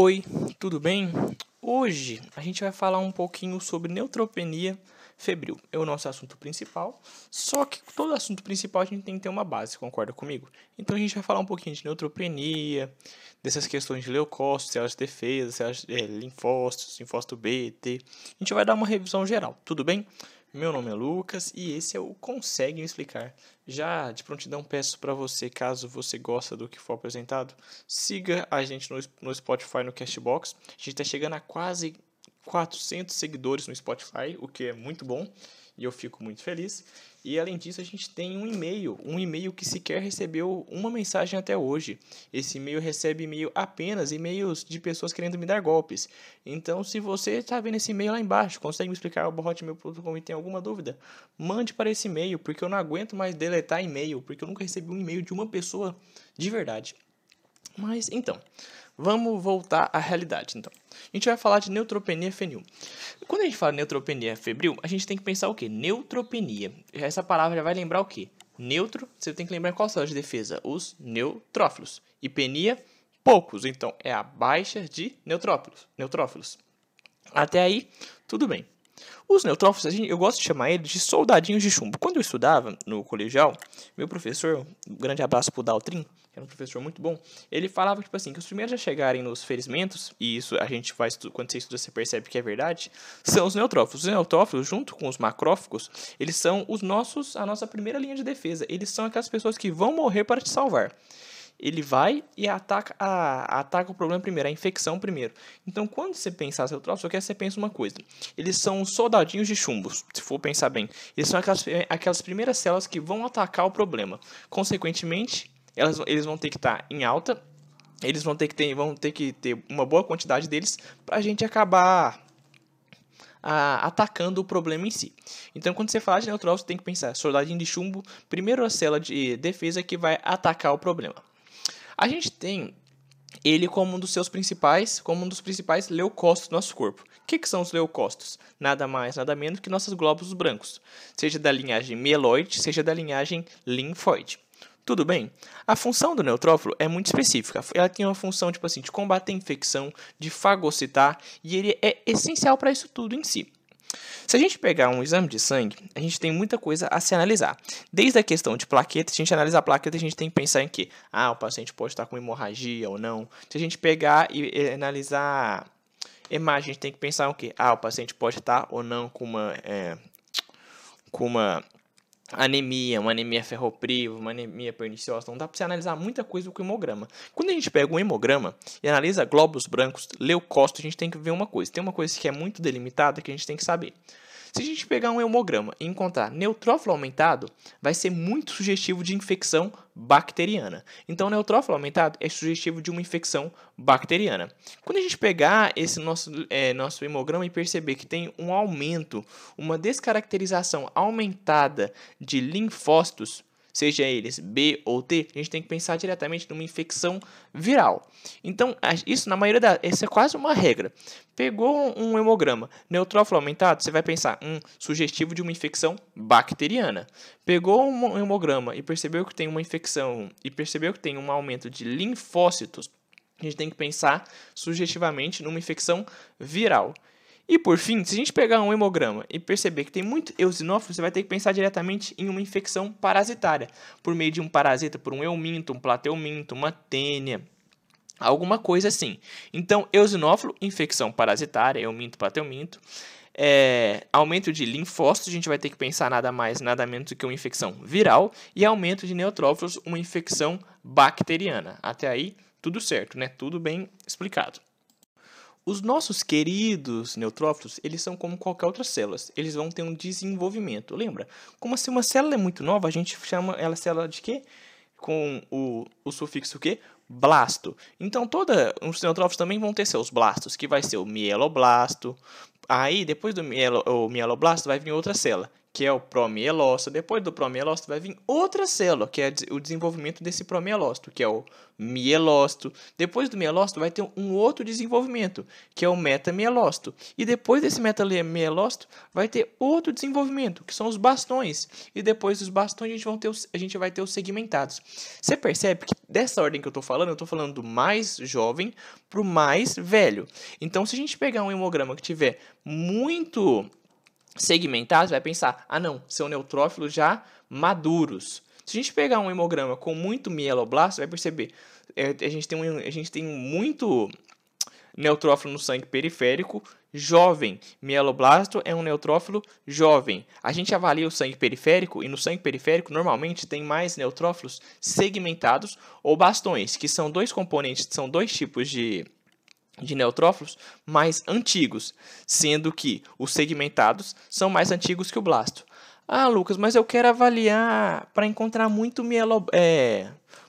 Oi, tudo bem? Hoje a gente vai falar um pouquinho sobre neutropenia febril. É o nosso assunto principal, só que todo assunto principal a gente tem que ter uma base, concorda comigo? Então a gente vai falar um pouquinho de neutropenia, dessas questões de leucócitos, células de defesa, células, é, linfócitos, linfócito B, T. A gente vai dar uma revisão geral, tudo bem? Meu nome é Lucas e esse é o Consegue Explicar. Já de prontidão peço para você, caso você gosta do que for apresentado, siga a gente no, no Spotify, no Castbox. A gente está chegando a quase 400 seguidores no Spotify, o que é muito bom e eu fico muito feliz. E além disso, a gente tem um e-mail, um e-mail que sequer recebeu uma mensagem até hoje. Esse e-mail recebe e-mail apenas e-mails de pessoas querendo me dar golpes. Então, se você está vendo esse e-mail lá embaixo, consegue me explicar o hotmail.com e tem alguma dúvida, mande para esse e-mail, porque eu não aguento mais deletar e-mail, porque eu nunca recebi um e-mail de uma pessoa de verdade. Mas então, vamos voltar à realidade. Então, a gente vai falar de neutropenia fenil. Quando a gente fala neutropenia febril, a gente tem que pensar o quê? Neutropenia. Essa palavra já vai lembrar o quê? Neutro, você tem que lembrar qual célula de defesa? Os neutrófilos. E penia, poucos. Então, é a baixa de neutrófilos. neutrófilos. Até aí, tudo bem. Os neutrófilos, eu gosto de chamar eles de soldadinhos de chumbo. Quando eu estudava no colegial, meu professor, um grande abraço pro Daltrin, era um professor muito bom, ele falava, tipo assim, que os primeiros a chegarem nos ferimentos, e isso a gente faz, quando você estuda, você percebe que é verdade, são os neutrófilos. Os neutrófilos, junto com os macrófagos, eles são os nossos, a nossa primeira linha de defesa. Eles são aquelas pessoas que vão morrer para te salvar ele vai e ataca, a, ataca o problema primeiro, a infecção primeiro. Então, quando você pensar seu troço, só quer você pensa uma coisa. Eles são soldadinhos de chumbo, se for pensar bem. Eles são aquelas, aquelas primeiras células que vão atacar o problema. Consequentemente, elas, eles vão ter que estar em alta, eles vão ter que ter, vão ter, que ter uma boa quantidade deles para a gente acabar a, atacando o problema em si. Então, quando você fala de neutrófilo, você tem que pensar soldadinho de chumbo, primeiro a célula de defesa que vai atacar o problema. A gente tem ele como um dos seus principais, como um dos principais leucócitos do nosso corpo. O que, que são os leucócitos? Nada mais, nada menos que nossos glóbulos brancos, seja da linhagem mieloide, seja da linhagem linfóide. Tudo bem? A função do neutrófilo é muito específica. Ela tem uma função tipo assim de combater a infecção, de fagocitar, e ele é essencial para isso tudo em si. Se a gente pegar um exame de sangue, a gente tem muita coisa a se analisar. Desde a questão de plaqueta, se a gente analisar a plaqueta, a gente tem que pensar em que ah, o paciente pode estar com hemorragia ou não. Se a gente pegar e, analisar imagem, a gente tem que pensar o que? Ah, o paciente pode estar ou não com uma, é, com uma anemia, uma anemia ferropriva, uma anemia perniciosa. Então dá para você analisar muita coisa com o hemograma. Quando a gente pega um hemograma e analisa glóbulos brancos, leucócitos, a gente tem que ver uma coisa. Tem uma coisa que é muito delimitada que a gente tem que saber. Se a gente pegar um hemograma e encontrar neutrófilo aumentado, vai ser muito sugestivo de infecção bacteriana. Então, neutrófilo aumentado é sugestivo de uma infecção bacteriana. Quando a gente pegar esse nosso, é, nosso hemograma e perceber que tem um aumento, uma descaracterização aumentada de linfócitos, seja eles B ou T, a gente tem que pensar diretamente numa infecção viral. Então, isso na maioria. Isso é quase uma regra. Pegou um hemograma neutrófilo aumentado, você vai pensar, um sugestivo de uma infecção bacteriana. Pegou um hemograma e percebeu que tem uma infecção e percebeu que tem um aumento de linfócitos, a gente tem que pensar sugestivamente numa infecção viral. E por fim, se a gente pegar um hemograma e perceber que tem muito eosinófilo, você vai ter que pensar diretamente em uma infecção parasitária, por meio de um parasita, por um euminto, um plateuminto, uma tênia, alguma coisa assim. Então, eosinófilo, infecção parasitária, euminto, plateuminto. É, aumento de linfócitos, a gente vai ter que pensar nada mais, nada menos do que uma infecção viral. E aumento de neutrófilos, uma infecção bacteriana. Até aí, tudo certo, né? Tudo bem explicado. Os nossos queridos neutrófilos, eles são como qualquer outra célula. Eles vão ter um desenvolvimento. Lembra? Como se uma célula é muito nova, a gente chama ela célula de quê? Com o, o sufixo quê? Blasto. Então, toda, os neutrófilos também vão ter seus blastos, que vai ser o mieloblasto. Aí, depois do mielo, o mieloblasto, vai vir outra célula, que é o promielócito. Depois do promielócito vai vir outra célula, que é o desenvolvimento desse promielócito, que é o mielócito. Depois do mielócito vai ter um outro desenvolvimento, que é o metamielócito. E depois desse metamielócito vai ter outro desenvolvimento, que são os bastões. E depois dos bastões a gente, vão ter os, a gente vai ter os segmentados. Você percebe que dessa ordem que eu estou falando, eu estou falando do mais jovem para o mais velho. Então, se a gente pegar um hemograma que tiver muito segmentados, vai pensar, ah não, são neutrófilos já maduros. Se a gente pegar um hemograma com muito mieloblasto, vai perceber, é, a, gente tem um, a gente tem muito neutrófilo no sangue periférico jovem. Mieloblasto é um neutrófilo jovem. A gente avalia o sangue periférico e no sangue periférico normalmente tem mais neutrófilos segmentados ou bastões, que são dois componentes, são dois tipos de de neutrófilos mais antigos, sendo que os segmentados são mais antigos que o blasto. Ah, Lucas, mas eu quero avaliar para encontrar muito mielo, é,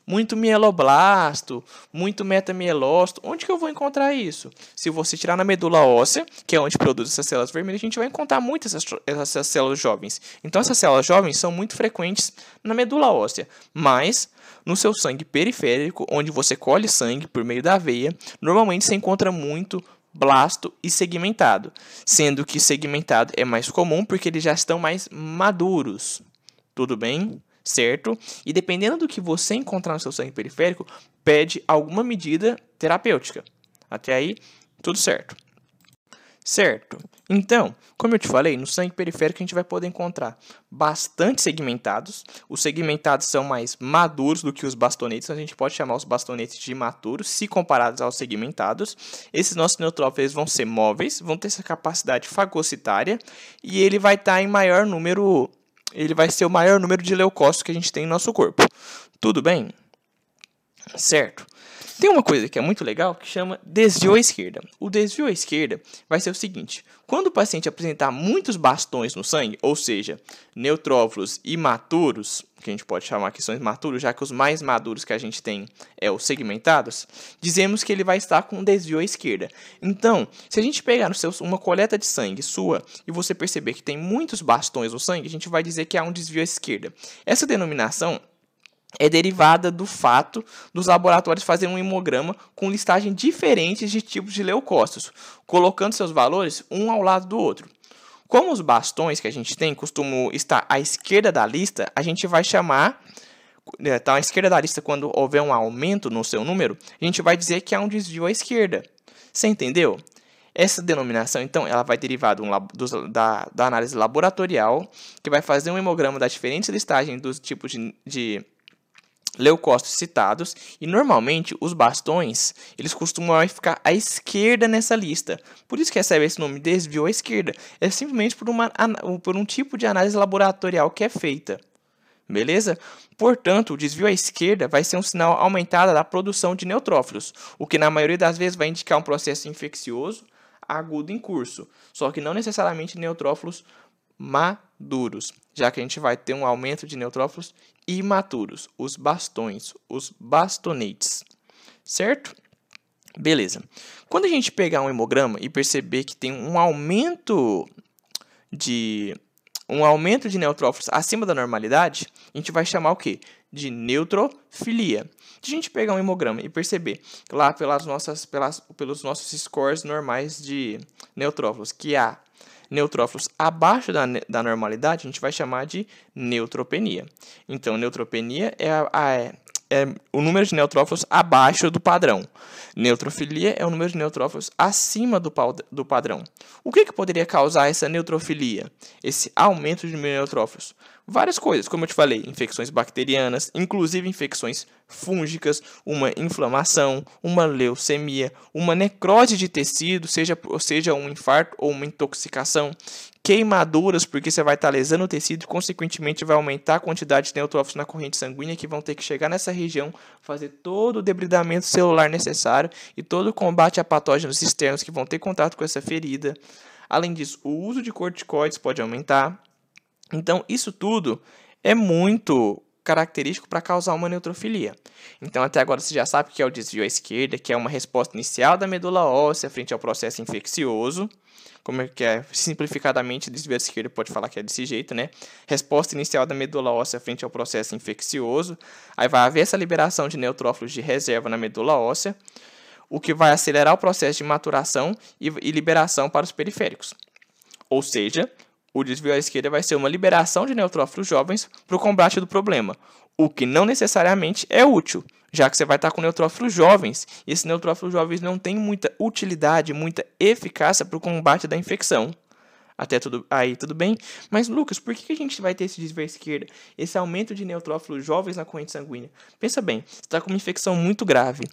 muito mieloblasto, muito metamielócito. Onde que eu vou encontrar isso? Se você tirar na medula óssea, que é onde produz essas células vermelhas, a gente vai encontrar muitas essas, essas células jovens. Então, essas células jovens são muito frequentes na medula óssea, mas no seu sangue periférico, onde você colhe sangue por meio da veia, normalmente se encontra muito blasto e segmentado, sendo que segmentado é mais comum porque eles já estão mais maduros. Tudo bem? Certo? E dependendo do que você encontrar no seu sangue periférico, pede alguma medida terapêutica. Até aí, tudo certo. Certo? Então, como eu te falei, no sangue periférico a gente vai poder encontrar bastante segmentados. Os segmentados são mais maduros do que os bastonetes, a gente pode chamar os bastonetes de imaturos, se comparados aos segmentados. Esses nossos neutrófilos vão ser móveis, vão ter essa capacidade fagocitária e ele vai estar tá em maior número, ele vai ser o maior número de leucócitos que a gente tem no nosso corpo. Tudo bem? Certo? Tem uma coisa que é muito legal que chama desvio à esquerda. O desvio à esquerda vai ser o seguinte: quando o paciente apresentar muitos bastões no sangue, ou seja, neutrófilos imaturos, que a gente pode chamar que são imaturos, já que os mais maduros que a gente tem é os segmentados, dizemos que ele vai estar com desvio à esquerda. Então, se a gente pegar no seu, uma coleta de sangue sua e você perceber que tem muitos bastões no sangue, a gente vai dizer que há um desvio à esquerda. Essa denominação é derivada do fato dos laboratórios fazerem um hemograma com listagem diferentes de tipos de leucócitos, colocando seus valores um ao lado do outro. Como os bastões que a gente tem costumam estar à esquerda da lista, a gente vai chamar Está à esquerda da lista quando houver um aumento no seu número, a gente vai dizer que há um desvio à esquerda. Você entendeu? Essa denominação, então, ela vai derivar da, da análise laboratorial, que vai fazer um hemograma da diferente listagem dos tipos de, de leucócitos citados e normalmente os bastões eles costumam ficar à esquerda nessa lista. Por isso que recebe esse nome desvio à esquerda. É simplesmente por, uma, por um tipo de análise laboratorial que é feita. Beleza? Portanto, o desvio à esquerda vai ser um sinal aumentado da produção de neutrófilos, o que na maioria das vezes vai indicar um processo infeccioso agudo em curso, só que não necessariamente neutrófilos maduros, já que a gente vai ter um aumento de neutrófilos imaturos, os bastões, os bastonetes, certo? Beleza. Quando a gente pegar um hemograma e perceber que tem um aumento de um aumento de neutrófilos acima da normalidade, a gente vai chamar o que? De neutrofilia. Se a gente pegar um hemograma e perceber lá pelas nossas, pelas, pelos nossos scores normais de neutrófilos que há neutrófilos abaixo da, da normalidade, a gente vai chamar de neutropenia. Então, neutropenia é, a, a, é, é o número de neutrófilos abaixo do padrão. Neutrofilia é o número de neutrófilos acima do, do padrão. O que, que poderia causar essa neutrofilia? Esse aumento de neutrófilos? Várias coisas, como eu te falei, infecções bacterianas, inclusive infecções fúngicas, uma inflamação, uma leucemia, uma necrose de tecido, seja, seja um infarto ou uma intoxicação, queimaduras, porque você vai estar lesando o tecido e, consequentemente, vai aumentar a quantidade de neutrófilos na corrente sanguínea que vão ter que chegar nessa região, fazer todo o debridamento celular necessário e todo o combate a patógenos externos que vão ter contato com essa ferida. Além disso, o uso de corticoides pode aumentar, então, isso tudo é muito característico para causar uma neutrofilia. Então, até agora você já sabe que é o desvio à esquerda, que é uma resposta inicial da medula óssea frente ao processo infeccioso. Como é que é? Simplificadamente, desvio à esquerda pode falar que é desse jeito, né? Resposta inicial da medula óssea frente ao processo infeccioso. Aí vai haver essa liberação de neutrófilos de reserva na medula óssea, o que vai acelerar o processo de maturação e, e liberação para os periféricos. Ou seja, o desvio à esquerda vai ser uma liberação de neutrófilos jovens para o combate do problema, o que não necessariamente é útil, já que você vai estar com neutrófilos jovens, e esses neutrófilos jovens não têm muita utilidade, muita eficácia para o combate da infecção. Até tudo aí, tudo bem? Mas, Lucas, por que a gente vai ter esse desvio à esquerda, esse aumento de neutrófilos jovens na corrente sanguínea? Pensa bem, você está com uma infecção muito grave.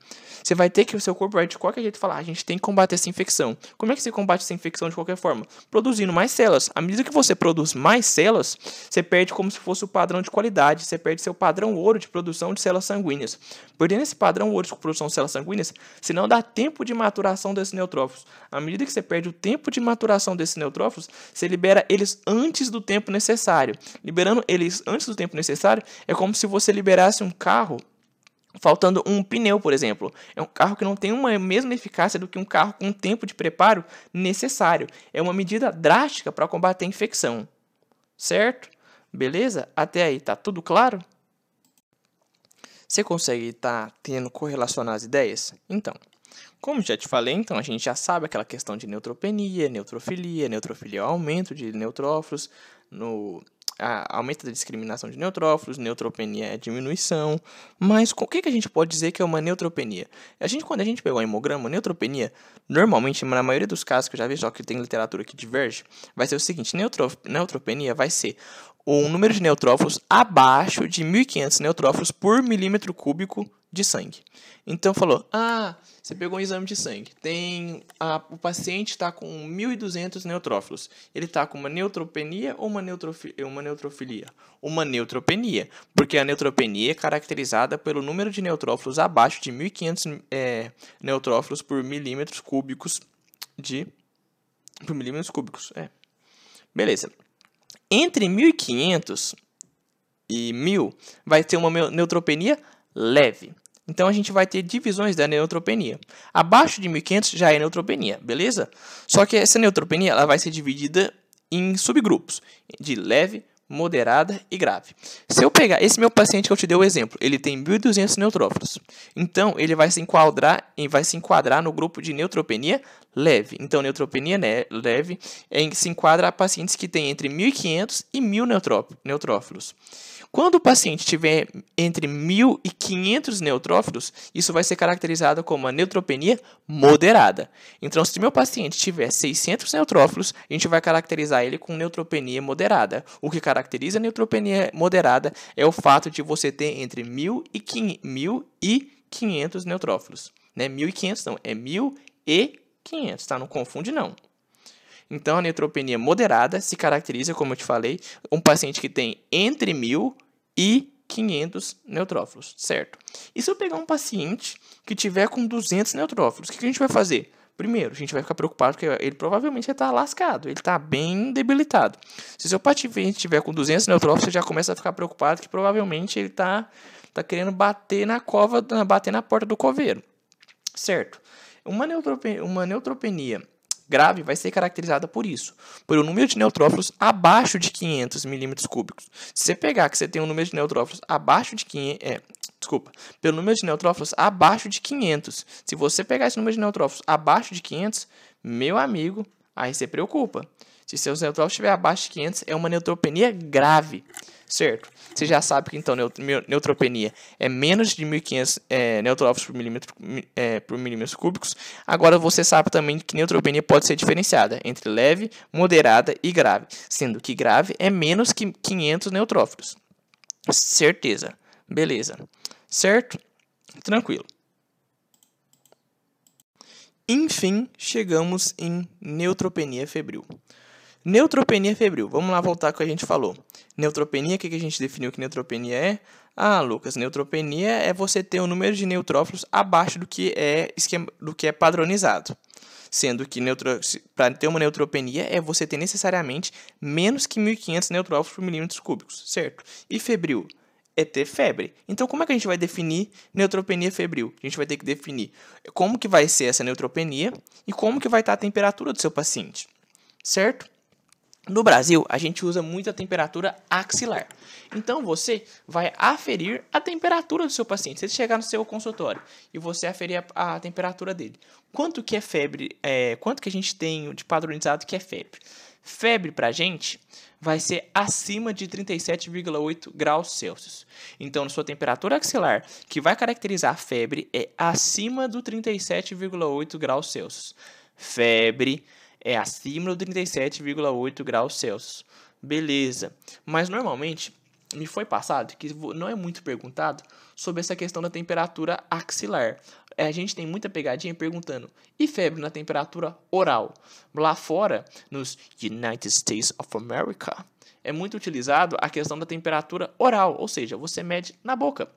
Você vai ter que o seu corpo vai de qualquer jeito falar, ah, a gente tem que combater essa infecção. Como é que você combate essa infecção de qualquer forma? Produzindo mais células. À medida que você produz mais células, você perde como se fosse o padrão de qualidade, você perde seu padrão ouro de produção de células sanguíneas. Perdendo esse padrão ouro de produção de células sanguíneas, se não dá tempo de maturação desses neutrófilos. À medida que você perde o tempo de maturação desses neutrófilos, você libera eles antes do tempo necessário. Liberando eles antes do tempo necessário é como se você liberasse um carro faltando um pneu, por exemplo. É um carro que não tem uma mesma eficácia do que um carro com tempo de preparo necessário. É uma medida drástica para combater a infecção. Certo? Beleza? Até aí, tá tudo claro? Você consegue estar tá tendo correlacionar as ideias? Então, como já te falei, então a gente já sabe aquela questão de neutropenia, neutrofilia, neutrofilia é o aumento de neutrófilos, no a, aumento da discriminação de neutrófilos, neutropenia é diminuição, mas o que, que a gente pode dizer que é uma neutropenia? A gente, quando a gente pegou o hemograma, neutropenia, normalmente, na maioria dos casos que eu já vi, só que tem literatura que diverge, vai ser o seguinte, neutro, neutropenia vai ser o número de neutrófilos abaixo de 1.500 neutrófilos por milímetro cúbico de sangue. Então falou, ah, você pegou um exame de sangue, tem a, o paciente está com 1.200 neutrófilos, ele está com uma neutropenia ou uma, neutrofi, uma neutrofilia? Uma neutropenia, porque a neutropenia é caracterizada pelo número de neutrófilos abaixo de 1.500 é, neutrófilos por milímetros cúbicos de por milímetros cúbicos, é. Beleza. Entre 1.500 e 1.000 vai ter uma neutropenia leve. Então a gente vai ter divisões da neutropenia. Abaixo de 1500 já é neutropenia, beleza? Só que essa neutropenia ela vai ser dividida em subgrupos de leve, moderada e grave. Se eu pegar esse meu paciente que eu te dei o exemplo, ele tem 1.200 neutrófilos. Então ele vai se enquadrar, vai se enquadrar no grupo de neutropenia leve. Então neutropenia leve é, se enquadra a pacientes que têm entre 1.500 e 1.000 neutrófilos. Quando o paciente tiver entre 1.000 e 500 neutrófilos, isso vai ser caracterizado como uma neutropenia moderada. Então, se meu paciente tiver 600 neutrófilos, a gente vai caracterizar ele com neutropenia moderada. O que caracteriza a neutropenia moderada é o fato de você ter entre 1.000 e 500 neutrófilos. Né? 1.500 não, é 1.500, tá? Não confunde não. Então, a neutropenia moderada se caracteriza, como eu te falei, um paciente que tem entre 1.000 e 500 neutrófilos, certo? E se eu pegar um paciente que tiver com 200 neutrófilos, o que a gente vai fazer? Primeiro, a gente vai ficar preocupado porque ele provavelmente está lascado, ele está bem debilitado. Se seu paciente estiver com 200 neutrófilos, você já começa a ficar preocupado que provavelmente ele está tá querendo bater na cova, bater na porta do coveiro, certo? Uma neutropenia, uma neutropenia grave vai ser caracterizada por isso, por um número de neutrófilos abaixo de 500 milímetros cúbicos. Se você pegar que você tem um número de neutrófilos abaixo de 500, é, desculpa, pelo número de neutrófilos abaixo de 500. Se você pegar esse número de neutrófilos abaixo de 500, meu amigo, aí você preocupa. Se seus neutrófilos estiver abaixo de 500, é uma neutropenia grave certo? Você já sabe que então neutropenia é menos de 1.500 é, neutrófilos por milímetro, é, por milímetros cúbicos. Agora você sabe também que neutropenia pode ser diferenciada entre leve, moderada e grave, sendo que grave é menos que 500 neutrófilos. Certeza. Beleza. Certo? Tranquilo. Enfim, chegamos em neutropenia febril. Neutropenia febril. Vamos lá voltar ao que a gente falou. Neutropenia, o que a gente definiu que neutropenia é? Ah, Lucas, neutropenia é você ter um número de neutrófilos abaixo do que é, esquema, do que é padronizado. Sendo que para ter uma neutropenia é você ter necessariamente menos que 1.500 neutrófilos por milímetros cúbicos, certo? E febril? É ter febre. Então, como é que a gente vai definir neutropenia febril? A gente vai ter que definir como que vai ser essa neutropenia e como que vai estar a temperatura do seu paciente, certo? No Brasil, a gente usa muito a temperatura axilar. Então, você vai aferir a temperatura do seu paciente. Se ele chegar no seu consultório e você aferir a, a temperatura dele, quanto que é febre, é, quanto que a gente tem de padronizado que é febre? Febre para a gente vai ser acima de 37,8 graus Celsius. Então, sua temperatura axilar, que vai caracterizar a febre, é acima do 37,8 graus Celsius. Febre é acima do 37,8 graus Celsius. Beleza. Mas normalmente me foi passado que não é muito perguntado sobre essa questão da temperatura axilar. É, a gente tem muita pegadinha perguntando: e febre na temperatura oral? Lá fora, nos United States of America, é muito utilizado a questão da temperatura oral, ou seja, você mede na boca.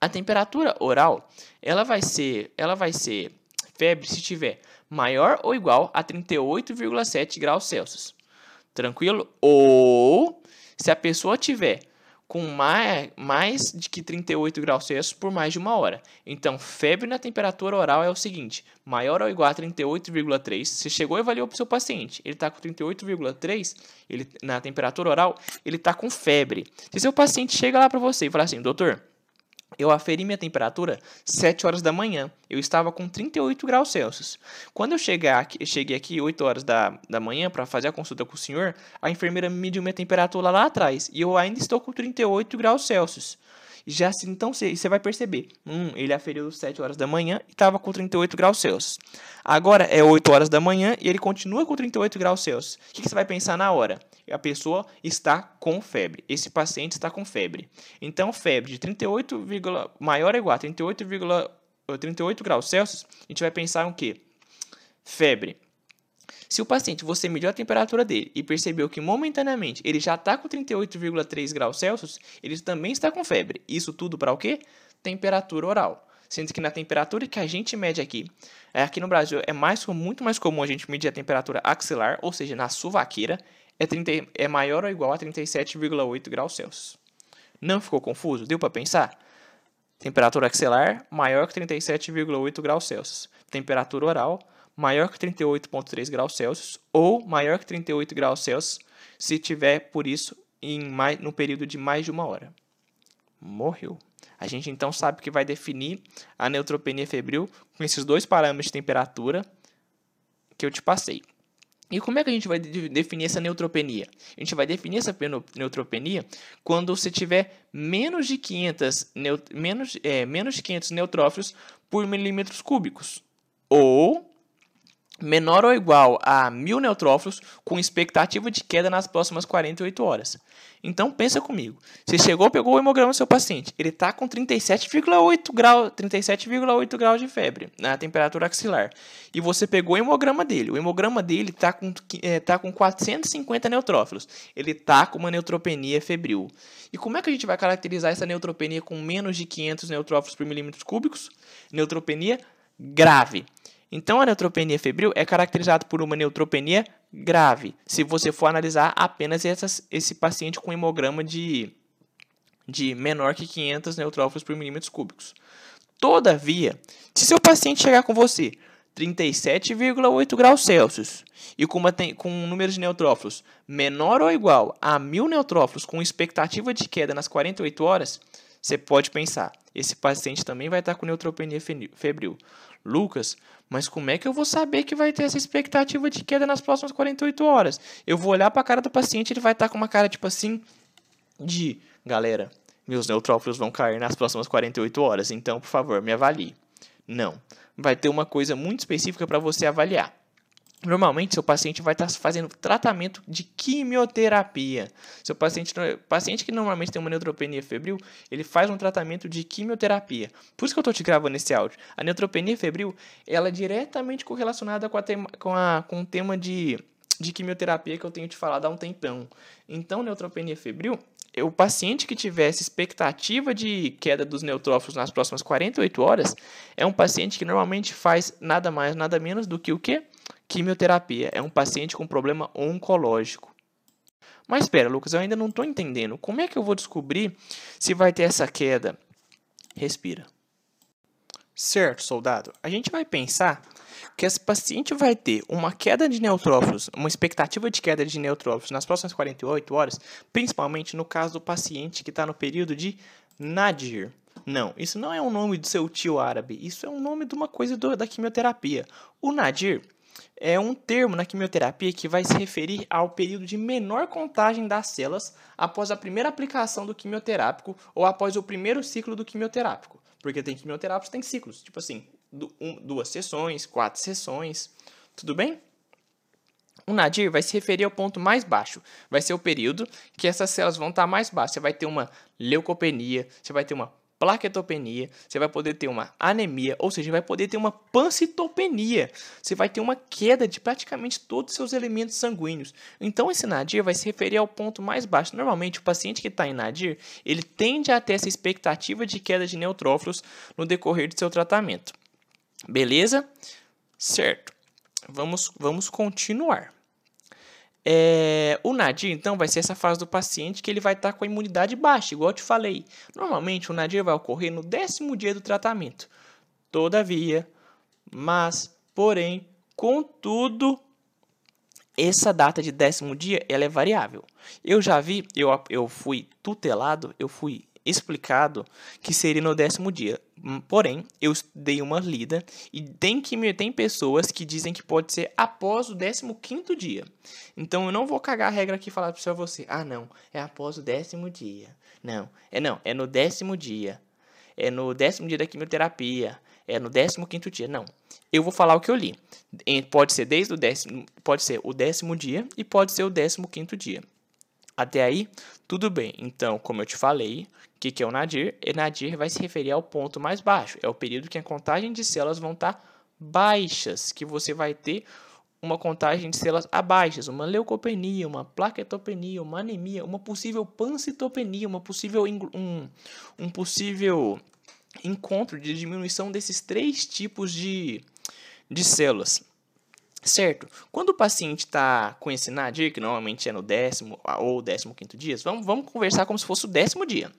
A temperatura oral, ela vai ser, ela vai ser febre se tiver maior ou igual a 38,7 graus Celsius. Tranquilo? Ou se a pessoa tiver com mais, mais de que 38 graus Celsius por mais de uma hora. Então, febre na temperatura oral é o seguinte: maior ou igual a 38,3. Você chegou e avaliou para o seu paciente, ele está com 38,3 ele, na temperatura oral, ele está com febre. Se seu paciente chega lá para você e fala assim, doutor, eu aferi minha temperatura 7 horas da manhã. Eu estava com 38 graus Celsius. Quando eu chegar aqui, cheguei aqui 8 horas da, da manhã para fazer a consulta com o senhor, a enfermeira mediu minha temperatura lá atrás e eu ainda estou com 38 graus Celsius. Já então você vai perceber, hum, ele aferiu 7 horas da manhã e estava com 38 graus Celsius. Agora é 8 horas da manhã e ele continua com 38 graus Celsius. O que, você vai pensar na hora? A pessoa está com febre. Esse paciente está com febre. Então, febre de 38, maior ou igual a 38, 38 graus Celsius, a gente vai pensar o quê? Febre se o paciente, você mediu a temperatura dele e percebeu que momentaneamente ele já está com 38,3 graus Celsius, ele também está com febre. Isso tudo para o quê? Temperatura oral. Sendo que na temperatura que a gente mede aqui, é, aqui no Brasil é mais, muito mais comum a gente medir a temperatura axilar, ou seja, na suvaqueira, é, 30, é maior ou igual a 37,8 graus Celsius. Não ficou confuso? Deu para pensar? Temperatura axilar maior que 37,8 graus Celsius. Temperatura oral maior que 38,3 graus Celsius ou maior que 38 graus Celsius se tiver, por isso, em mais, no período de mais de uma hora. Morreu. A gente então sabe que vai definir a neutropenia febril com esses dois parâmetros de temperatura que eu te passei. E como é que a gente vai definir essa neutropenia? A gente vai definir essa neutropenia quando você tiver menos de 500, menos, é, menos de 500 neutrófilos por milímetros cúbicos. Ou menor ou igual a 1.000 neutrófilos com expectativa de queda nas próximas 48 horas. Então pensa comigo. Você chegou, pegou o hemograma do seu paciente, ele está com 37,8 graus, 37,8 graus de febre na temperatura axilar. E você pegou o hemograma dele. O hemograma dele está com, é, tá com 450 neutrófilos. Ele está com uma neutropenia febril. E como é que a gente vai caracterizar essa neutropenia com menos de 500 neutrófilos por milímetros cúbicos? Neutropenia grave. Então, a neutropenia febril é caracterizada por uma neutropenia grave, se você for analisar apenas essas, esse paciente com hemograma de, de menor que 500 neutrófilos por milímetros cúbicos. Todavia, se seu paciente chegar com você 37,8 graus Celsius e com, uma, com um número de neutrófilos menor ou igual a 1.000 neutrófilos com expectativa de queda nas 48 horas, você pode pensar, esse paciente também vai estar com neutropenia febril. Lucas, mas como é que eu vou saber que vai ter essa expectativa de queda nas próximas 48 horas? Eu vou olhar para a cara do paciente, ele vai estar com uma cara tipo assim de, galera, meus neutrófilos vão cair nas próximas 48 horas, então, por favor, me avalie. Não. Vai ter uma coisa muito específica para você avaliar. Normalmente, seu paciente vai estar fazendo tratamento de quimioterapia. Seu paciente, paciente que normalmente tem uma neutropenia febril, ele faz um tratamento de quimioterapia. Por isso que eu estou te gravando esse áudio. A neutropenia febril, ela é diretamente correlacionada com, a tema, com, a, com o tema de, de quimioterapia que eu tenho te falado há um tempão. Então, neutropenia febril, o paciente que tivesse expectativa de queda dos neutrófilos nas próximas 48 horas, é um paciente que normalmente faz nada mais, nada menos do que o quê? Quimioterapia é um paciente com problema oncológico. Mas espera, Lucas, eu ainda não estou entendendo. Como é que eu vou descobrir se vai ter essa queda? Respira. Certo, soldado. A gente vai pensar que esse paciente vai ter uma queda de neutrófilos, uma expectativa de queda de neutrófilos nas próximas 48 horas, principalmente no caso do paciente que está no período de nadir. Não, isso não é um nome do seu tio árabe, isso é um nome de uma coisa do, da quimioterapia. O nadir é um termo na quimioterapia que vai se referir ao período de menor contagem das células após a primeira aplicação do quimioterápico ou após o primeiro ciclo do quimioterápico. Porque tem quimioterápicos, tem ciclos, tipo assim, duas sessões, quatro sessões, tudo bem? O nadir vai se referir ao ponto mais baixo. Vai ser o período que essas células vão estar mais baixas. Você vai ter uma leucopenia, você vai ter uma plaquetopenia, você vai poder ter uma anemia, ou seja, vai poder ter uma pancitopenia. Você vai ter uma queda de praticamente todos os seus elementos sanguíneos. Então, esse nadir vai se referir ao ponto mais baixo. Normalmente, o paciente que está em nadir, ele tende a ter essa expectativa de queda de neutrófilos no decorrer do seu tratamento. Beleza? Certo. Vamos, vamos continuar. É, o nadir, então, vai ser essa fase do paciente que ele vai estar tá com a imunidade baixa, igual eu te falei. Normalmente, o nadir vai ocorrer no décimo dia do tratamento. Todavia, mas, porém, contudo, essa data de décimo dia ela é variável. Eu já vi, eu, eu fui tutelado, eu fui explicado que seria no décimo dia. Hum, porém, eu dei uma lida e tem que tem pessoas que dizem que pode ser após o décimo quinto dia. Então eu não vou cagar a regra aqui e falar para você, ah não, é após o décimo dia. Não, é não, é no décimo dia. É no décimo dia da quimioterapia. É no décimo quinto dia. Não. Eu vou falar o que eu li. Pode ser desde o décimo, pode ser o décimo dia e pode ser o décimo quinto dia. Até aí, tudo bem. Então, como eu te falei, o que, que é o nadir? E nadir vai se referir ao ponto mais baixo. É o período que a contagem de células vão estar baixas, que você vai ter uma contagem de células abaixas, uma leucopenia, uma plaquetopenia, uma anemia, uma possível pancitopenia, uma possível um, um possível encontro de diminuição desses três tipos de, de células. Certo. Quando o paciente está com esse nadir, que normalmente é no décimo ou décimo quinto dia, vamos, vamos conversar como se fosse o décimo dia.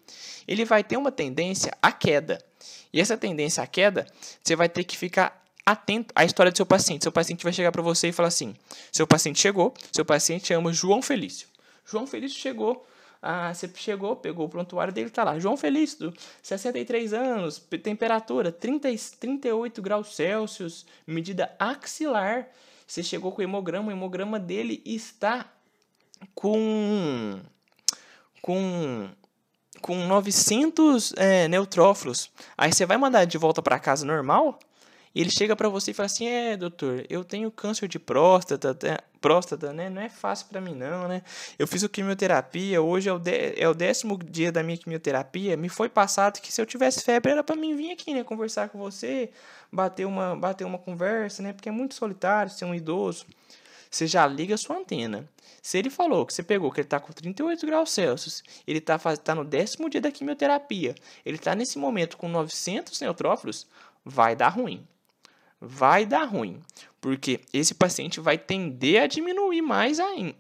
Ele vai ter uma tendência à queda. E essa tendência à queda, você vai ter que ficar atento à história do seu paciente. Seu paciente vai chegar para você e falar assim: seu paciente chegou, seu paciente chama João Felício. João Felício chegou, ah, você chegou, pegou o prontuário dele, tá lá. João Felício, 63 anos, temperatura 30, 38 graus Celsius, medida axilar. Você chegou com o hemograma, o hemograma dele está com com com 900 é, neutrófilos. Aí você vai mandar de volta para casa normal? Ele chega para você e fala assim: "É, doutor, eu tenho câncer de próstata, próstata, né? Não é fácil para mim não, né? Eu fiz a quimioterapia, hoje é o, de, é o décimo dia da minha quimioterapia. Me foi passado que se eu tivesse febre era para mim vir aqui, né, conversar com você, bater uma bater uma conversa, né? Porque é muito solitário ser um idoso. Você já liga a sua antena. Se ele falou que você pegou que ele está com 38 graus Celsius, ele está tá no décimo dia da quimioterapia, ele está nesse momento com 900 neutrófilos, vai dar ruim vai dar ruim, porque esse paciente vai tender a diminuir mais ainda.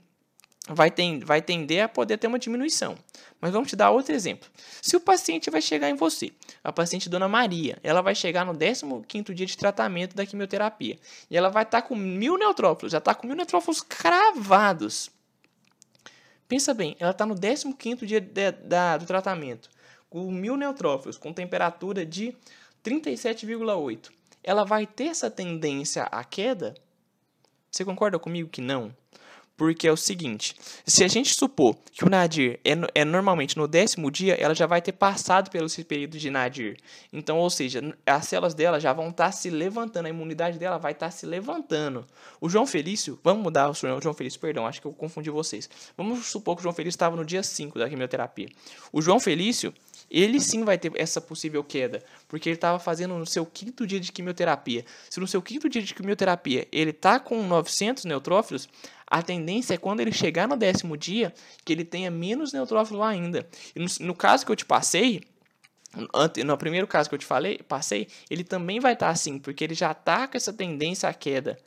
Vai, ten, vai tender a poder ter uma diminuição. Mas vamos te dar outro exemplo. Se o paciente vai chegar em você, a paciente Dona Maria, ela vai chegar no 15 dia de tratamento da quimioterapia. E ela vai estar tá com mil neutrófilos, já está com mil neutrófilos cravados. Pensa bem, ela está no 15 dia de, da, do tratamento, com mil neutrófilos, com temperatura de 37,8 ela vai ter essa tendência à queda? Você concorda comigo que não? Porque é o seguinte: se a gente supor que o nadir é, é normalmente no décimo dia, ela já vai ter passado pelo esse período de nadir. Então, ou seja, as células dela já vão estar tá se levantando, a imunidade dela vai estar tá se levantando. O João Felício, vamos mudar o João Felício, perdão, acho que eu confundi vocês. Vamos supor que o João Felício estava no dia 5 da quimioterapia. O João Felício, ele sim vai ter essa possível queda, porque ele estava fazendo no seu quinto dia de quimioterapia. Se no seu quinto dia de quimioterapia ele está com 900 neutrófilos, a tendência é quando ele chegar no décimo dia que ele tenha menos neutrófilo ainda. No, no caso que eu te passei, no primeiro caso que eu te falei, passei, ele também vai estar tá assim, porque ele já está com essa tendência à queda.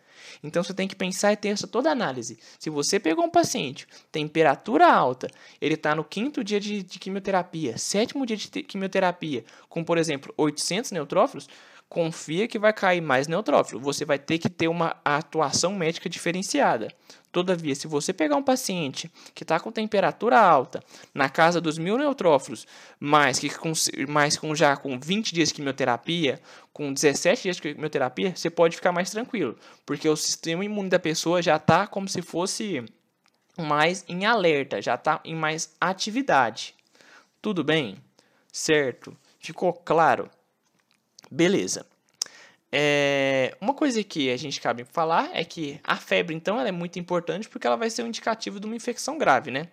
Então você tem que pensar e ter essa toda análise. Se você pegou um paciente, temperatura alta, ele está no quinto dia de, de, quimioterapia, sétimo dia de quimioterapia, com, por exemplo, 800 neutrófilos, confia que vai cair mais neutrófilo. Você vai ter que ter uma atuação médica diferenciada. Todavia, se você pegar um paciente que está com temperatura alta, na casa dos mil neutrófilos, mas que com, com já com 20 dias de quimioterapia, com 17 dias de quimioterapia, você pode ficar mais tranquilo, porque o sistema imune da pessoa já está como se fosse mais em alerta, já está em mais atividade. Tudo bem? Certo? Ficou claro? Beleza. É, uma coisa que a gente cabe falar é que a febre, então, ela é muito importante porque ela vai ser um indicativo de uma infecção grave, né?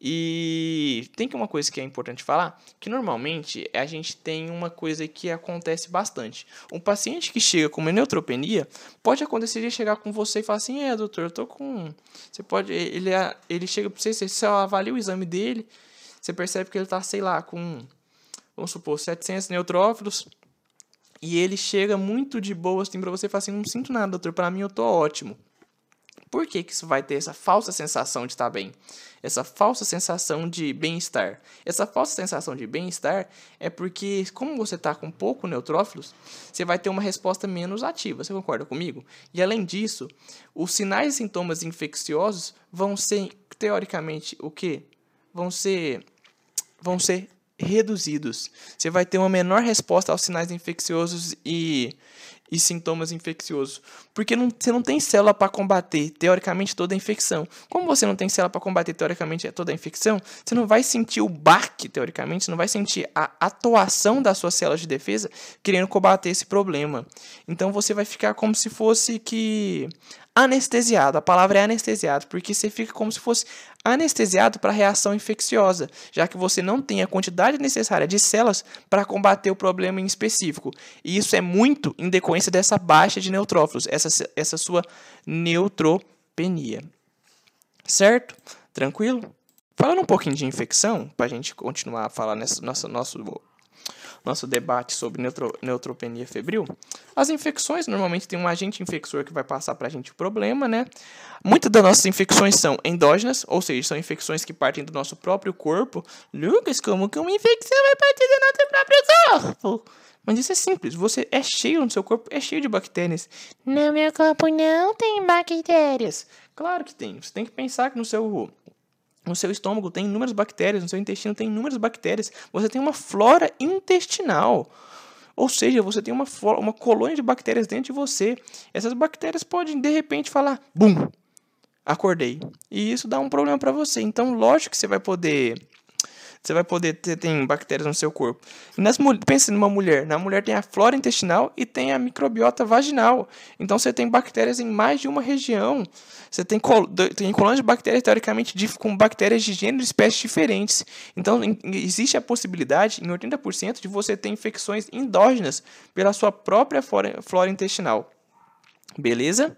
E tem uma coisa que é importante falar, que normalmente a gente tem uma coisa que acontece bastante. Um paciente que chega com uma neutropenia, pode acontecer de chegar com você e falar assim, é doutor, eu tô com... Você pode... Ele, ele chega para você, você avalia o exame dele, você percebe que ele tá, sei lá, com... Vamos supor, 700 neutrófilos, e ele chega muito de boa assim para você e fala assim: não sinto nada, doutor, para mim eu tô ótimo. Por que, que isso vai ter essa falsa sensação de estar bem? Essa falsa sensação de bem-estar. Essa falsa sensação de bem-estar é porque, como você está com pouco neutrófilos, você vai ter uma resposta menos ativa. Você concorda comigo? E além disso, os sinais e sintomas infecciosos vão ser, teoricamente, o quê? Vão ser, vão ser reduzidos. Você vai ter uma menor resposta aos sinais infecciosos e, e sintomas infecciosos. Porque não, você não tem célula para combater, teoricamente, toda a infecção. Como você não tem célula para combater, teoricamente, toda a infecção, você não vai sentir o baque, teoricamente, você não vai sentir a atuação das suas células de defesa querendo combater esse problema. Então você vai ficar como se fosse que anestesiado. A palavra é anestesiado, porque você fica como se fosse anestesiado para a reação infecciosa, já que você não tem a quantidade necessária de células para combater o problema em específico. E isso é muito em decorrência dessa baixa de neutrófilos, essa, essa sua neutropenia. Certo? Tranquilo? Falando um pouquinho de infecção, para a gente continuar a falar nesse nosso, nosso nosso debate sobre neutro, neutropenia febril, as infecções normalmente tem um agente infector que vai passar para a gente o problema, né? Muitas das nossas infecções são endógenas, ou seja, são infecções que partem do nosso próprio corpo. Lucas, como que uma infecção vai partir do nosso próprio corpo? Mas isso é simples, você é cheio no seu corpo, é cheio de bactérias. No meu corpo não tem bactérias. Claro que tem. Você tem que pensar que no seu no seu estômago tem inúmeras bactérias, no seu intestino tem inúmeras bactérias. Você tem uma flora intestinal. Ou seja, você tem uma, uma colônia de bactérias dentro de você. Essas bactérias podem, de repente, falar: bum, acordei. E isso dá um problema para você. Então, lógico que você vai poder você vai poder ter tem bactérias no seu corpo. E nas, pense numa mulher. Na mulher tem a flora intestinal e tem a microbiota vaginal. Então você tem bactérias em mais de uma região. Você tem, col tem colônias de bactérias, teoricamente, de, com bactérias de gênero e espécies diferentes. Então em, existe a possibilidade, em 80%, de você ter infecções endógenas pela sua própria flora, flora intestinal. Beleza?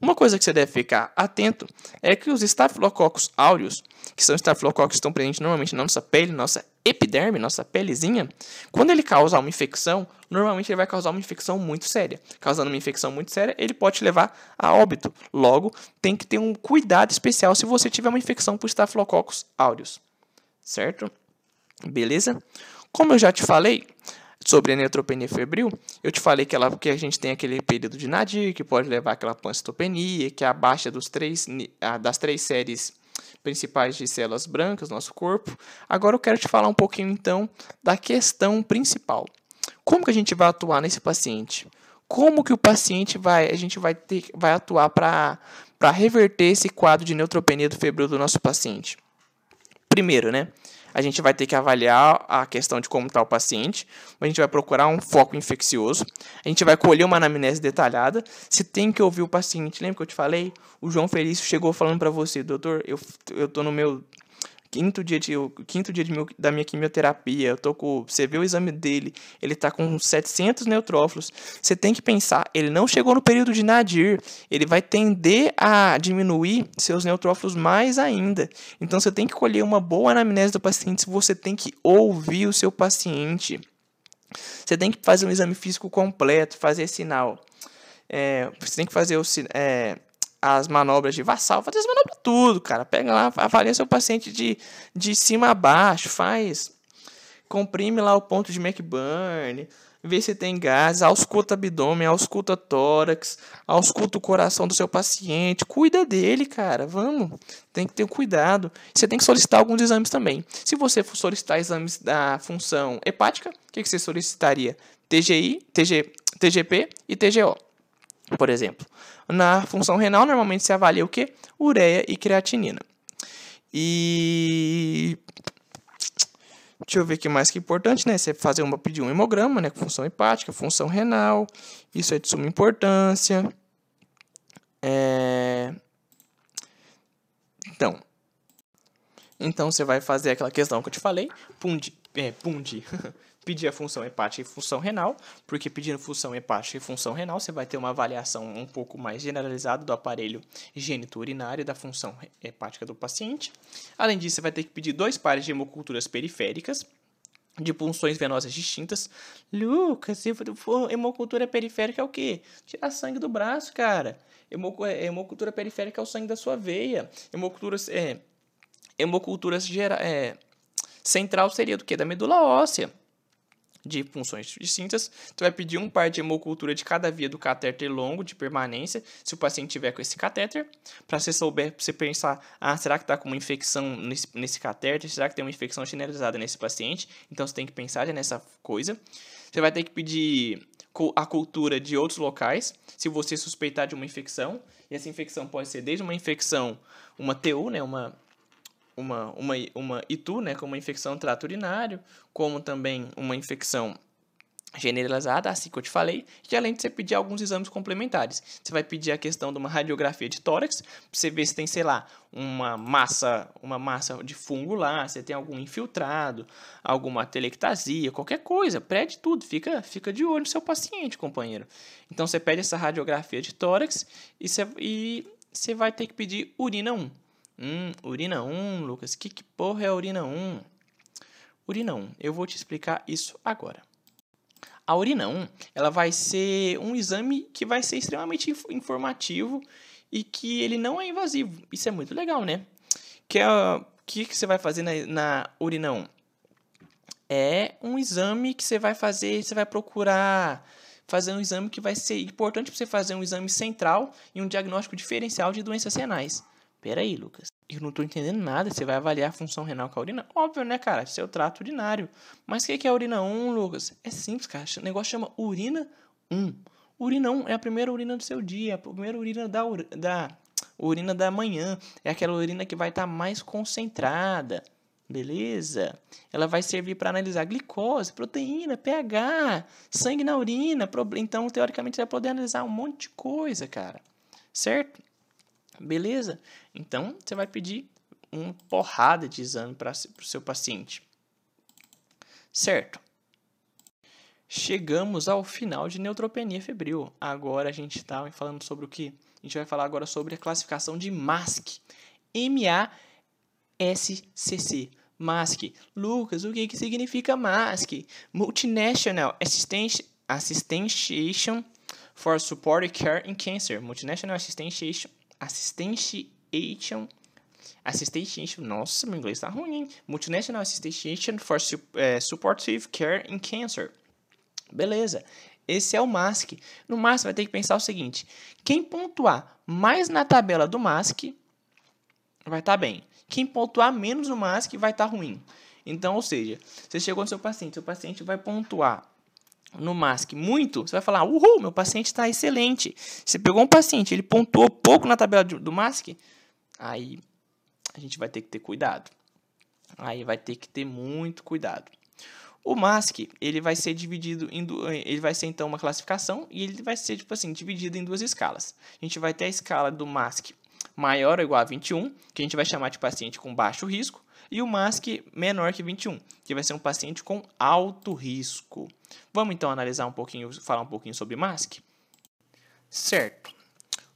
Uma coisa que você deve ficar atento é que os estafilococcus aureus, que são estafilococcus que estão presentes normalmente na nossa pele, nossa epiderme, nossa pelezinha, quando ele causa uma infecção, normalmente ele vai causar uma infecção muito séria. Causando uma infecção muito séria, ele pode levar a óbito. Logo, tem que ter um cuidado especial se você tiver uma infecção por estafilococcus aureus. Certo? Beleza? Como eu já te falei, sobre a neutropenia febril, eu te falei que, ela, que a gente tem aquele período de nadir, que pode levar àquela pancitopenia, que é a baixa dos três, das três séries principais de células brancas do nosso corpo. Agora eu quero te falar um pouquinho, então, da questão principal. Como que a gente vai atuar nesse paciente? Como que o paciente vai, a gente vai, ter, vai atuar para reverter esse quadro de neutropenia do febril do nosso paciente? Primeiro, né? A gente vai ter que avaliar a questão de como está o paciente, a gente vai procurar um foco infeccioso, a gente vai colher uma anamnese detalhada, se tem que ouvir o paciente, lembra que eu te falei? O João Felício chegou falando para você, doutor, eu, eu tô no meu quinto dia, de, quinto dia de meu, da minha quimioterapia, eu tô com, você vê o exame dele, ele tá com 700 neutrófilos, você tem que pensar, ele não chegou no período de nadir, ele vai tender a diminuir seus neutrófilos mais ainda. Então você tem que colher uma boa anamnese do paciente, você tem que ouvir o seu paciente. Você tem que fazer um exame físico completo, fazer sinal é, você tem que fazer o, é, as manobras de vassal, fazer as manobras tudo, cara. Pega lá, avalia seu paciente de, de cima a baixo, faz. Comprime lá o ponto de McBurn, vê se tem gás, ausculta abdômen, ausculta tórax, ausculta o coração do seu paciente. Cuida dele, cara. Vamos. Tem que ter cuidado. Você tem que solicitar alguns exames também. Se você for solicitar exames da função hepática, o que, que você solicitaria? TGI, TG, TGP e TGO, por exemplo. Na função renal, normalmente se avalia o que? Ureia e creatinina. E Deixa eu ver o que mais que é importante, né? Você fazer uma pedir um hemograma, né? Função hepática, função renal. Isso é de suma importância. É... Então, então você vai fazer aquela questão que eu te falei, pundi, é, pundi pedir a função hepática e função renal, porque pedindo função hepática e função renal, você vai ter uma avaliação um pouco mais generalizada do aparelho genito-urinário da função hepática do paciente. Além disso, você vai ter que pedir dois pares de hemoculturas periféricas, de punções venosas distintas. Lucas, se for hemocultura periférica é o quê? Tirar sangue do braço, cara. É, hemocultura periférica é o sangue da sua veia. Hemoculturas, é, hemoculturas gera, é, central seria do quê? Da medula óssea de funções distintas. Tu vai pedir um par de hemocultura de cada via do catéter longo de permanência, se o paciente tiver com esse catéter, para você souber, você pensar, ah, será que está com uma infecção nesse, nesse catéter? Será que tem uma infecção generalizada nesse paciente? Então você tem que pensar nessa coisa. Você vai ter que pedir a cultura de outros locais, se você suspeitar de uma infecção, e essa infecção pode ser desde uma infecção, uma TU, né, uma uma, uma, uma ITU, né, como uma infecção trato urinário, como também uma infecção generalizada, assim que eu te falei, e além de você pedir alguns exames complementares. Você vai pedir a questão de uma radiografia de tórax, para você ver se tem, sei lá, uma massa, uma massa de fungo lá, se tem algum infiltrado, alguma telectasia, qualquer coisa, pede tudo, fica, fica de olho no seu paciente, companheiro. Então você pede essa radiografia de tórax e você, e você vai ter que pedir urina 1. Hum, urina 1, Lucas. Que, que porra é urina 1? Urina 1, eu vou te explicar isso agora. A urina 1, ela vai ser um exame que vai ser extremamente informativo e que ele não é invasivo. Isso é muito legal, né? Que é que, que você vai fazer na, na urina 1? É um exame que você vai fazer, você vai procurar fazer um exame que vai ser importante para você fazer um exame central e um diagnóstico diferencial de doenças renais. Pera aí, Lucas. Eu não tô entendendo nada. Você vai avaliar a função renal com a urina? Óbvio, né, cara? Seu trato urinário. Mas o que é a urina 1, Lucas? É simples, cara. O negócio chama urina 1. Urina 1 é a primeira urina do seu dia. A primeira urina da, da urina da manhã. É aquela urina que vai estar tá mais concentrada. Beleza? Ela vai servir para analisar glicose, proteína, pH, sangue na urina. Então, teoricamente, você vai poder analisar um monte de coisa, cara. Certo? Beleza? Então, você vai pedir uma porrada de exame para o seu paciente. Certo? Chegamos ao final de neutropenia febril. Agora a gente está falando sobre o que? A gente vai falar agora sobre a classificação de MASC. M-A-S-C-C. MASC. Lucas, o que, que significa MASC? Multinational Assistance for Supportive Care in Cancer. Multinational Assistance Assistentiation Assistentiation, nossa, meu inglês tá ruim, hein? Multinational Assistentiation for uh, Supportive Care in Cancer. Beleza. Esse é o MASC. No MASC vai ter que pensar o seguinte: quem pontuar mais na tabela do MASC vai estar tá bem. Quem pontuar menos no MASC vai estar tá ruim. Então, ou seja, você chegou no seu paciente, seu paciente vai pontuar no MASC muito, você vai falar, uhul, meu paciente está excelente. Você pegou um paciente, ele pontuou pouco na tabela do MASC, aí a gente vai ter que ter cuidado. Aí vai ter que ter muito cuidado. O MASC, ele vai ser dividido em ele vai ser então uma classificação e ele vai ser tipo assim, dividido em duas escalas. A gente vai ter a escala do MASC maior ou igual a 21, que a gente vai chamar de paciente com baixo risco, e o MASC menor que 21, que vai ser um paciente com alto risco. Vamos então analisar um pouquinho, falar um pouquinho sobre MASC? Certo.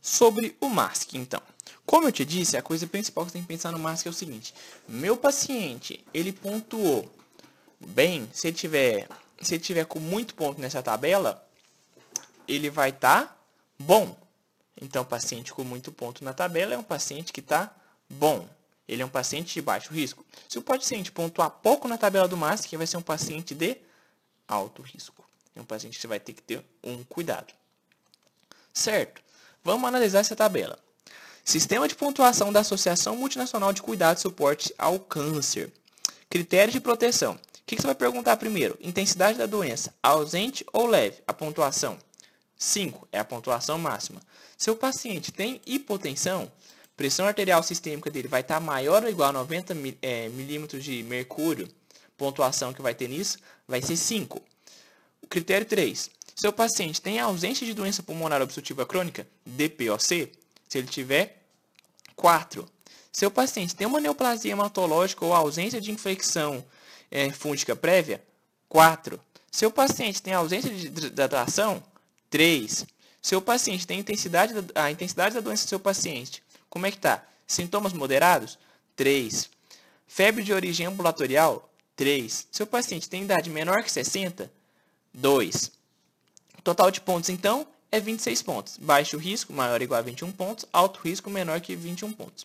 Sobre o MASC, então. Como eu te disse, a coisa principal que você tem que pensar no MASC é o seguinte: meu paciente, ele pontuou bem, se ele tiver, se ele tiver com muito ponto nessa tabela, ele vai estar tá bom. Então, paciente com muito ponto na tabela é um paciente que está bom. Ele é um paciente de baixo risco. Se o paciente pontuar pouco na tabela do MASC, vai ser um paciente de alto risco. É um paciente que você vai ter que ter um cuidado. Certo? Vamos analisar essa tabela. Sistema de pontuação da Associação Multinacional de Cuidado e Suporte ao Câncer. Critérios de proteção. O que você vai perguntar primeiro? Intensidade da doença, ausente ou leve? A pontuação. 5 é a pontuação máxima. Se o paciente tem hipotensão, pressão arterial sistêmica dele vai estar maior ou igual a 90 é, milímetros de mercúrio, pontuação que vai ter nisso vai ser 5. Critério 3. Se o paciente tem ausência de doença pulmonar obstrutiva crônica, DPOC, se ele tiver 4. Se o paciente tem uma neoplasia hematológica ou ausência de infecção é, fúngica prévia, 4. Se o paciente tem ausência de hidratação, 3. Se o paciente tem intensidade, a intensidade da doença do seu paciente, como é que tá? Sintomas moderados? 3. Febre de origem ambulatorial? 3. Se o paciente tem idade menor que 60? 2. Total de pontos, então, é 26 pontos. Baixo risco, maior ou igual a 21 pontos. Alto risco, menor que 21 pontos.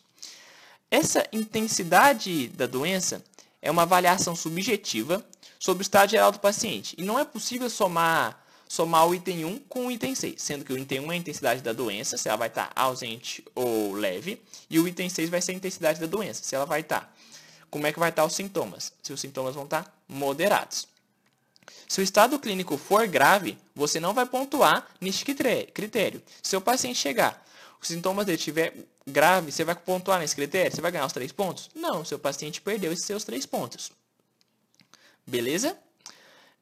Essa intensidade da doença é uma avaliação subjetiva sobre o estado geral do paciente. E não é possível somar, somar o item 1 com o item 6, sendo que o item 1 é a intensidade da doença, se ela vai estar ausente ou leve, e o item 6 vai ser a intensidade da doença, se ela vai estar. Como é que vai estar os sintomas? Se os sintomas vão estar moderados. Se o estado clínico for grave, você não vai pontuar neste critério. Se o paciente chegar, os sintomas dele estiver grave, você vai pontuar nesse critério? Você vai ganhar os três pontos? Não, seu paciente perdeu esses seus três pontos. Beleza?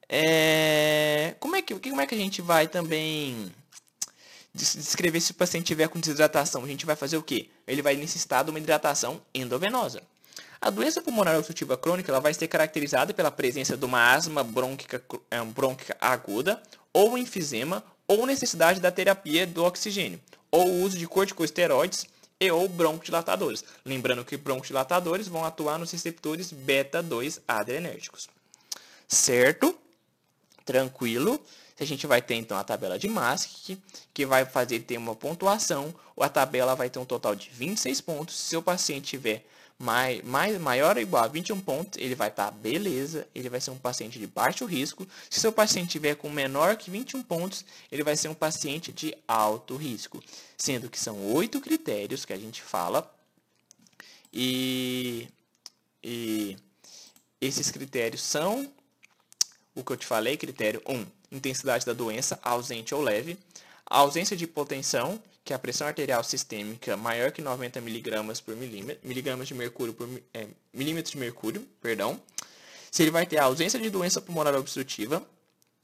É... Como, é que, como é que a gente vai também descrever se o paciente tiver com desidratação? A gente vai fazer o quê? Ele vai necessitar de uma hidratação endovenosa. A doença pulmonar obstrutiva crônica ela vai ser caracterizada pela presença de uma asma brônquica, é, brônquica aguda, ou enfisema, ou necessidade da terapia do oxigênio, ou uso de corticosteroides e ou broncodilatadores. Lembrando que broncodilatadores vão atuar nos receptores beta-2 adrenérgicos. Certo? Tranquilo. A gente vai ter então a tabela de MASC, que vai fazer ter uma pontuação. A tabela vai ter um total de 26 pontos. Se o paciente tiver mai, mai, maior ou igual a 21 pontos, ele vai estar tá beleza, ele vai ser um paciente de baixo risco. Se seu paciente tiver com menor que 21 pontos, ele vai ser um paciente de alto risco. Sendo que são oito critérios que a gente fala. E, e esses critérios são o que eu te falei, critério 1, um, intensidade da doença, ausente ou leve. A ausência de hipotensão, que é a pressão arterial sistêmica maior que 90 mg por milímetro, miligramas de mercúrio por é, milímetros de mercúrio, perdão. Se ele vai ter a ausência de doença pulmonar obstrutiva,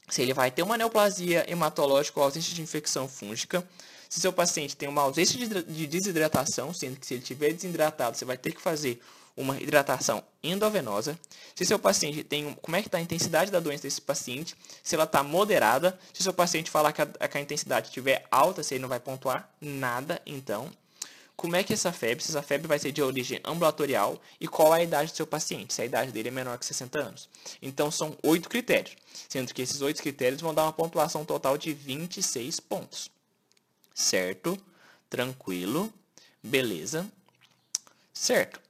se ele vai ter uma neoplasia hematológica ou ausência de infecção fúngica, se seu paciente tem uma ausência de desidratação, sendo que se ele tiver desidratado, você vai ter que fazer uma hidratação endovenosa, se seu paciente tem, como é que está a intensidade da doença desse paciente, se ela está moderada, se seu paciente falar que a, que a intensidade estiver alta, se ele não vai pontuar nada, então, como é que essa febre, se essa febre vai ser de origem ambulatorial e qual é a idade do seu paciente, se a idade dele é menor que 60 anos. Então, são oito critérios, sendo que esses oito critérios vão dar uma pontuação total de 26 pontos. Certo? Tranquilo. Beleza. Certo.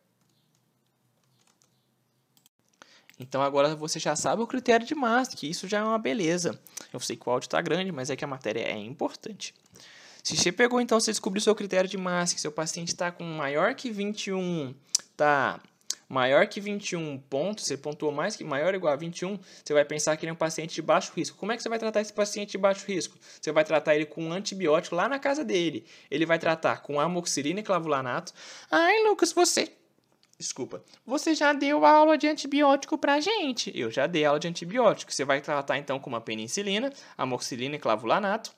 Então agora você já sabe o critério de massa, que isso já é uma beleza. Eu sei que o áudio está grande, mas é que a matéria é importante. Se você pegou, então, você descobriu o seu critério de que seu paciente está com maior que 21, tá maior que 21 pontos, você pontuou mais que maior ou igual a 21, você vai pensar que ele é um paciente de baixo risco. Como é que você vai tratar esse paciente de baixo risco? Você vai tratar ele com um antibiótico lá na casa dele. Ele vai tratar com amoxicilina e clavulanato. Ai, Lucas, você Desculpa. Você já deu aula de antibiótico pra gente. Eu já dei aula de antibiótico. Você vai tratar então com uma penicilina, amoxicilina e clavulanato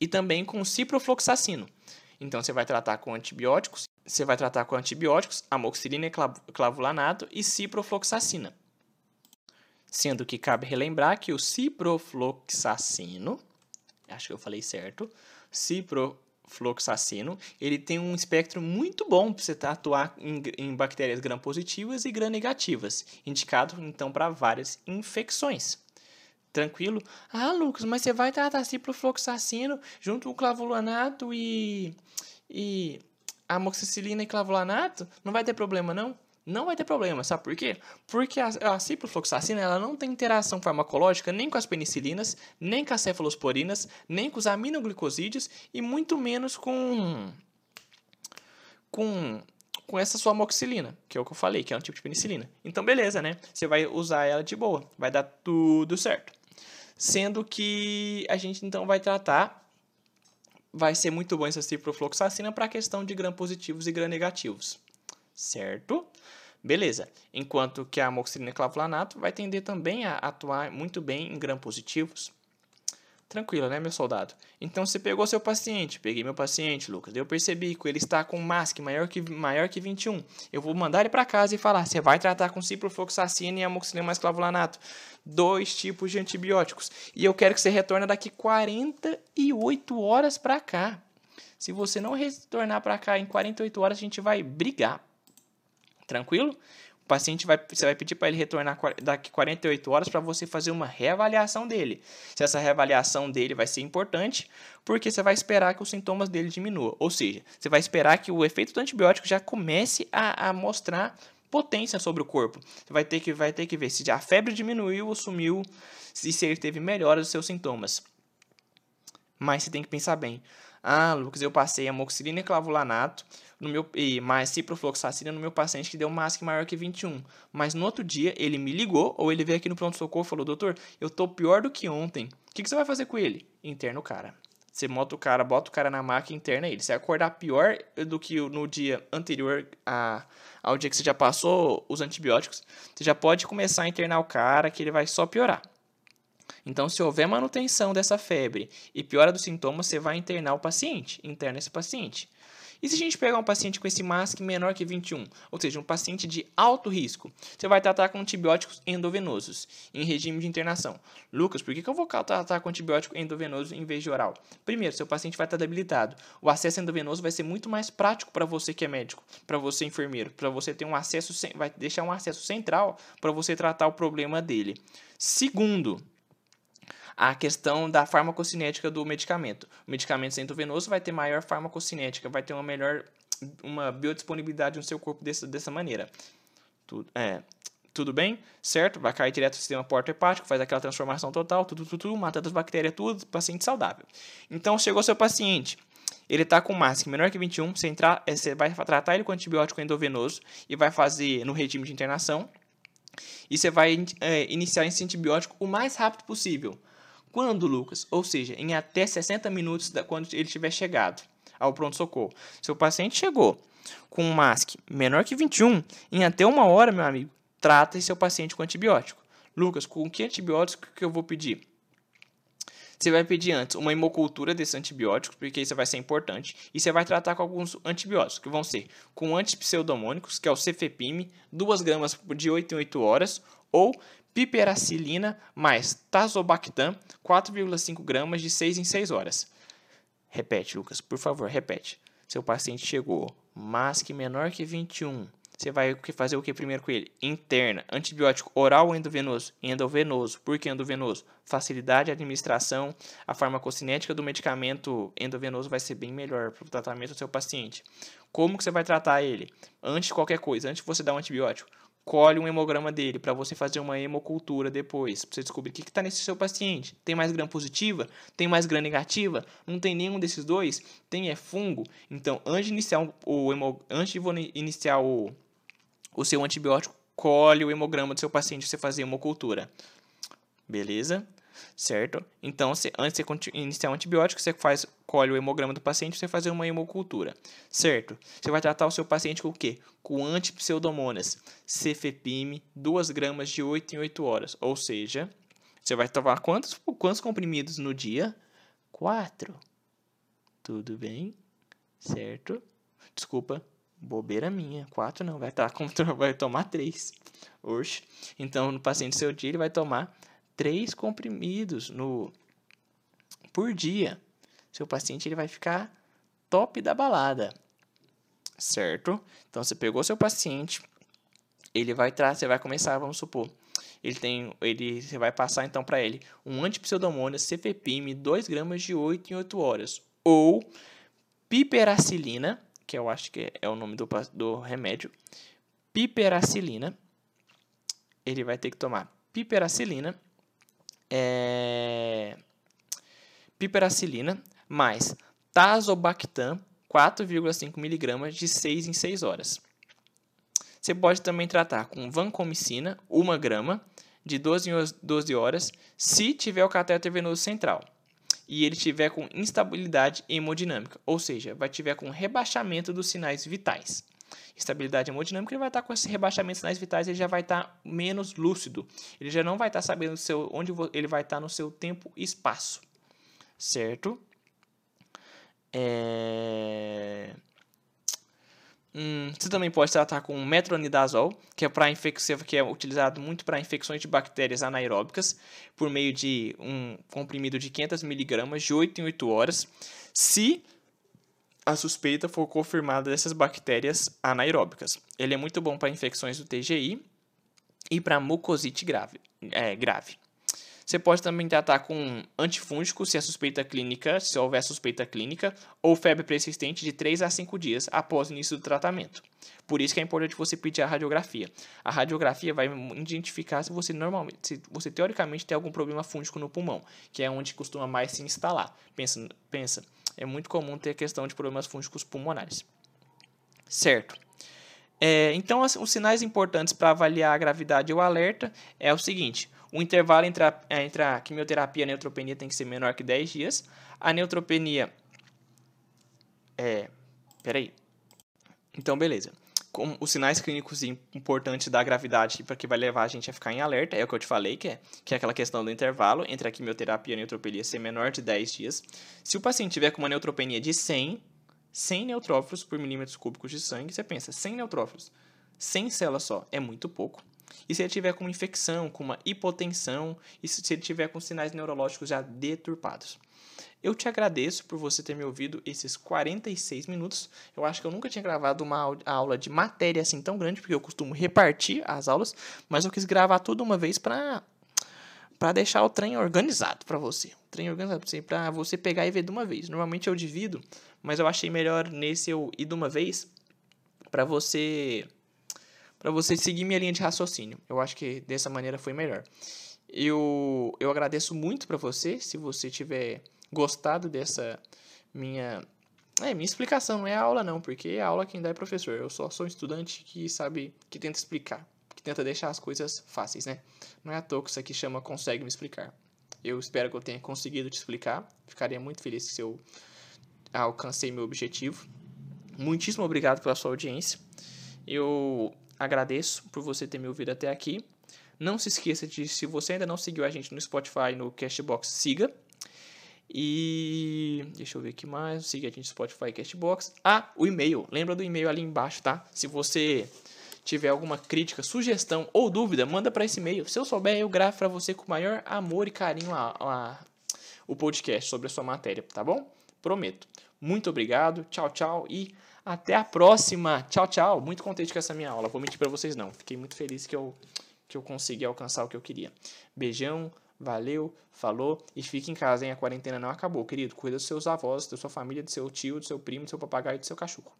e também com ciprofloxacino. Então você vai tratar com antibióticos, você vai tratar com antibióticos, amoxicilina e clavulanato e ciprofloxacina. Sendo que cabe relembrar que o ciprofloxacino, acho que eu falei certo, cipro fluoxacino, ele tem um espectro muito bom para você atuar em, em bactérias gram-positivas e gram-negativas, indicado então para várias infecções. Tranquilo? Ah, Lucas, mas você vai tratar ciprofloxacino junto com clavulanato e, e amoxicilina e clavulanato? Não vai ter problema, não? Não vai ter problema, sabe por quê? Porque a, a ciprofloxacina ela não tem interação farmacológica nem com as penicilinas, nem com as cefalosporinas, nem com os aminoglicosídeos e muito menos com com com essa sua amoxicilina, que é o que eu falei, que é um tipo de penicilina. Então, beleza, né? Você vai usar ela de boa, vai dar tudo certo. Sendo que a gente então vai tratar, vai ser muito bom essa ciprofloxacina para a questão de gram positivos e gram negativos, certo? Beleza. Enquanto que a amoxicilina clavulanato vai tender também a atuar muito bem em gram positivos. Tranquilo, né, meu soldado? Então você pegou seu paciente, peguei meu paciente, Lucas. Eu percebi que ele está com MASC maior que, maior que 21. Eu vou mandar ele para casa e falar: você vai tratar com ciprofloxacina e amoxicilina mais clavulanato. Dois tipos de antibióticos. E eu quero que você retorne daqui 48 horas para cá. Se você não retornar para cá em 48 horas, a gente vai brigar. Tranquilo? O paciente vai, você vai pedir para ele retornar daqui 48 horas para você fazer uma reavaliação dele. Se essa reavaliação dele vai ser importante, porque você vai esperar que os sintomas dele diminuam. Ou seja, você vai esperar que o efeito do antibiótico já comece a, a mostrar potência sobre o corpo. Você vai ter que, vai ter que ver se a febre diminuiu ou sumiu, se, se ele teve melhora dos seus sintomas. Mas você tem que pensar bem. Ah, Lucas, eu passei amoxicilina e clavulanato no meu, e mais ciprofloxacina no meu paciente que deu um MASC maior que 21. Mas no outro dia ele me ligou ou ele veio aqui no pronto-socorro e falou: Doutor, eu tô pior do que ontem. O que, que você vai fazer com ele? Interna o cara. Você bota o cara, bota o cara na máquina interna ele. Se acordar pior do que no dia anterior a, ao dia que você já passou os antibióticos, você já pode começar a internar o cara que ele vai só piorar. Então, se houver manutenção dessa febre e piora dos sintomas, você vai internar o paciente, interna esse paciente. E se a gente pegar um paciente com esse MASC menor que 21, ou seja, um paciente de alto risco, você vai tratar com antibióticos endovenosos em regime de internação. Lucas, por que, que eu vou tratar com antibiótico endovenoso em vez de oral? Primeiro, seu paciente vai estar debilitado. O acesso endovenoso vai ser muito mais prático para você que é médico, para você enfermeiro, para você ter um acesso, vai deixar um acesso central para você tratar o problema dele. Segundo, a questão da farmacocinética do medicamento. O medicamento endovenoso vai ter maior farmacocinética, vai ter uma melhor uma biodisponibilidade no seu corpo dessa, dessa maneira. Tudo, é, tudo bem? Certo? Vai cair direto no sistema porto-hepático, faz aquela transformação total, tudo, tudo, tudo, mata as bactérias, tudo, paciente saudável. Então, chegou seu paciente, ele está com máscara menor que 21, você, entrar, é, você vai tratar ele com antibiótico endovenoso e vai fazer no regime de internação, e você vai é, iniciar esse antibiótico o mais rápido possível. Quando, Lucas? Ou seja, em até 60 minutos da, quando ele tiver chegado ao pronto-socorro. Seu paciente chegou com um MASC menor que 21, em até uma hora, meu amigo, trata seu paciente com antibiótico. Lucas, com que antibiótico que eu vou pedir? Você vai pedir antes uma hemocultura desses antibióticos, porque isso vai ser importante, e você vai tratar com alguns antibióticos, que vão ser com antipseudomônicos, que é o cefepime, 2 gramas de 8 em 8 horas, ou piperacilina mais tazobactam, 4,5 gramas de 6 em 6 horas. Repete, Lucas, por favor, repete. Seu paciente chegou, mas que menor que 21. Você vai fazer o que primeiro com ele? Interna, antibiótico oral ou endovenoso? Endovenoso. Por que endovenoso? Facilidade de administração, a farmacocinética do medicamento endovenoso vai ser bem melhor para o tratamento do seu paciente. Como que você vai tratar ele? Antes de qualquer coisa, antes de você dar um antibiótico, colhe um hemograma dele para você fazer uma hemocultura depois, para você descobrir o que está nesse seu paciente. Tem mais gram positiva? Tem mais gram negativa? Não tem nenhum desses dois? Tem é fungo? Então, antes de iniciar o, hemo, antes de iniciar o, o seu antibiótico, colhe o hemograma do seu paciente para você fazer hemocultura. Beleza? Certo? Então, antes de iniciar um antibiótico, você faz, colhe o hemograma do paciente, você fazer uma hemocultura, certo? Você vai tratar o seu paciente com o quê? Com antipseudomonas, cefepime, 2 gramas de 8 em 8 horas, ou seja, você vai tomar quantos, quantos comprimidos no dia? 4. Tudo bem? Certo? Desculpa, bobeira minha. 4 não, vai, tá, vai tomar 3. Oxe. Então, no paciente seu dia, ele vai tomar três comprimidos no por dia. Seu paciente ele vai ficar top da balada. Certo? Então você pegou seu paciente, ele vai trazer, você vai começar, vamos supor, ele tem, ele, você vai passar então para ele um antipseudomônio cefepime 2 gramas de 8 em 8 horas, ou piperacilina, que eu acho que é o nome do, do remédio, piperacilina, ele vai ter que tomar piperacilina, é, piperacilina mais tazobactam 4,5 mg de 6 em 6 horas. Você pode também tratar com vancomicina, 1 grama, de 12 em 12 horas, se tiver o catéter venoso central e ele tiver com instabilidade hemodinâmica, ou seja, vai tiver com rebaixamento dos sinais vitais. Estabilidade hemodinâmica, ele vai estar com esse rebaixamento de sinais vitais, ele já vai estar menos lúcido. Ele já não vai estar sabendo seu, onde ele vai estar no seu tempo e espaço. Certo? É... Hum, você também pode tratar com metronidazol, que é, para que é utilizado muito para infecções de bactérias anaeróbicas, por meio de um comprimido de 500 mg de 8 em 8 horas, se a suspeita for confirmada dessas bactérias anaeróbicas. Ele é muito bom para infecções do TGI e para mucosite grave. É, grave. Você pode também tratar com antifúngico se a suspeita clínica, se houver suspeita clínica, ou febre persistente de 3 a 5 dias após o início do tratamento. Por isso que é importante você pedir a radiografia. A radiografia vai identificar se você normalmente, se você teoricamente tem algum problema fúngico no pulmão, que é onde costuma mais se instalar. Pensa, pensa, é muito comum ter a questão de problemas fúngicos pulmonares. Certo. É, então, os sinais importantes para avaliar a gravidade ou alerta é o seguinte: o intervalo entre a, é, entre a quimioterapia e a neutropenia tem que ser menor que 10 dias. A neutropenia. É. Peraí. Então, beleza. Os sinais clínicos importantes da gravidade para que vai levar a gente a ficar em alerta, é o que eu te falei, que é, que é aquela questão do intervalo entre a quimioterapia e a neutropenia ser menor de 10 dias. Se o paciente tiver com uma neutropenia de 100, 100 neutrófilos por milímetros cúbicos de sangue, você pensa, 100 neutrófilos, 100 células só, é muito pouco. E se ele tiver com uma infecção, com uma hipotensão, e se ele tiver com sinais neurológicos já deturpados. Eu te agradeço por você ter me ouvido esses 46 minutos. Eu acho que eu nunca tinha gravado uma aula de matéria assim tão grande, porque eu costumo repartir as aulas, mas eu quis gravar tudo uma vez para para deixar o trem organizado para você. O trem organizado para você pegar e ver de uma vez. Normalmente eu divido, mas eu achei melhor nesse eu ir de uma vez para você para você seguir minha linha de raciocínio. Eu acho que dessa maneira foi melhor. Eu, eu agradeço muito para você, se você tiver gostado dessa minha é, minha explicação, não é aula não, porque a aula quem dá é professor. Eu só sou um estudante que sabe, que tenta explicar, que tenta deixar as coisas fáceis, né? Não é à toa que isso aqui chama consegue me explicar. Eu espero que eu tenha conseguido te explicar. Ficaria muito feliz se eu alcancei meu objetivo. Muitíssimo obrigado pela sua audiência. Eu agradeço por você ter me ouvido até aqui. Não se esqueça de, se você ainda não seguiu a gente no Spotify, no Castbox, siga. E deixa eu ver aqui mais. Siga a gente Spotify Castbox. Ah, o e-mail. Lembra do e-mail ali embaixo, tá? Se você tiver alguma crítica, sugestão ou dúvida, manda para esse e-mail. Se eu souber, eu gravo para você com o maior amor e carinho a, a, o podcast sobre a sua matéria, tá bom? Prometo. Muito obrigado. Tchau, tchau e até a próxima. Tchau, tchau. Muito contente com essa minha aula. Vou mentir para vocês não. Fiquei muito feliz que eu que eu consegui alcançar o que eu queria. Beijão, valeu, falou e fique em casa, hein? A quarentena não acabou, querido. Cuida dos seus avós, da sua família, do seu tio, do seu primo, do seu papagaio e do seu cachorro.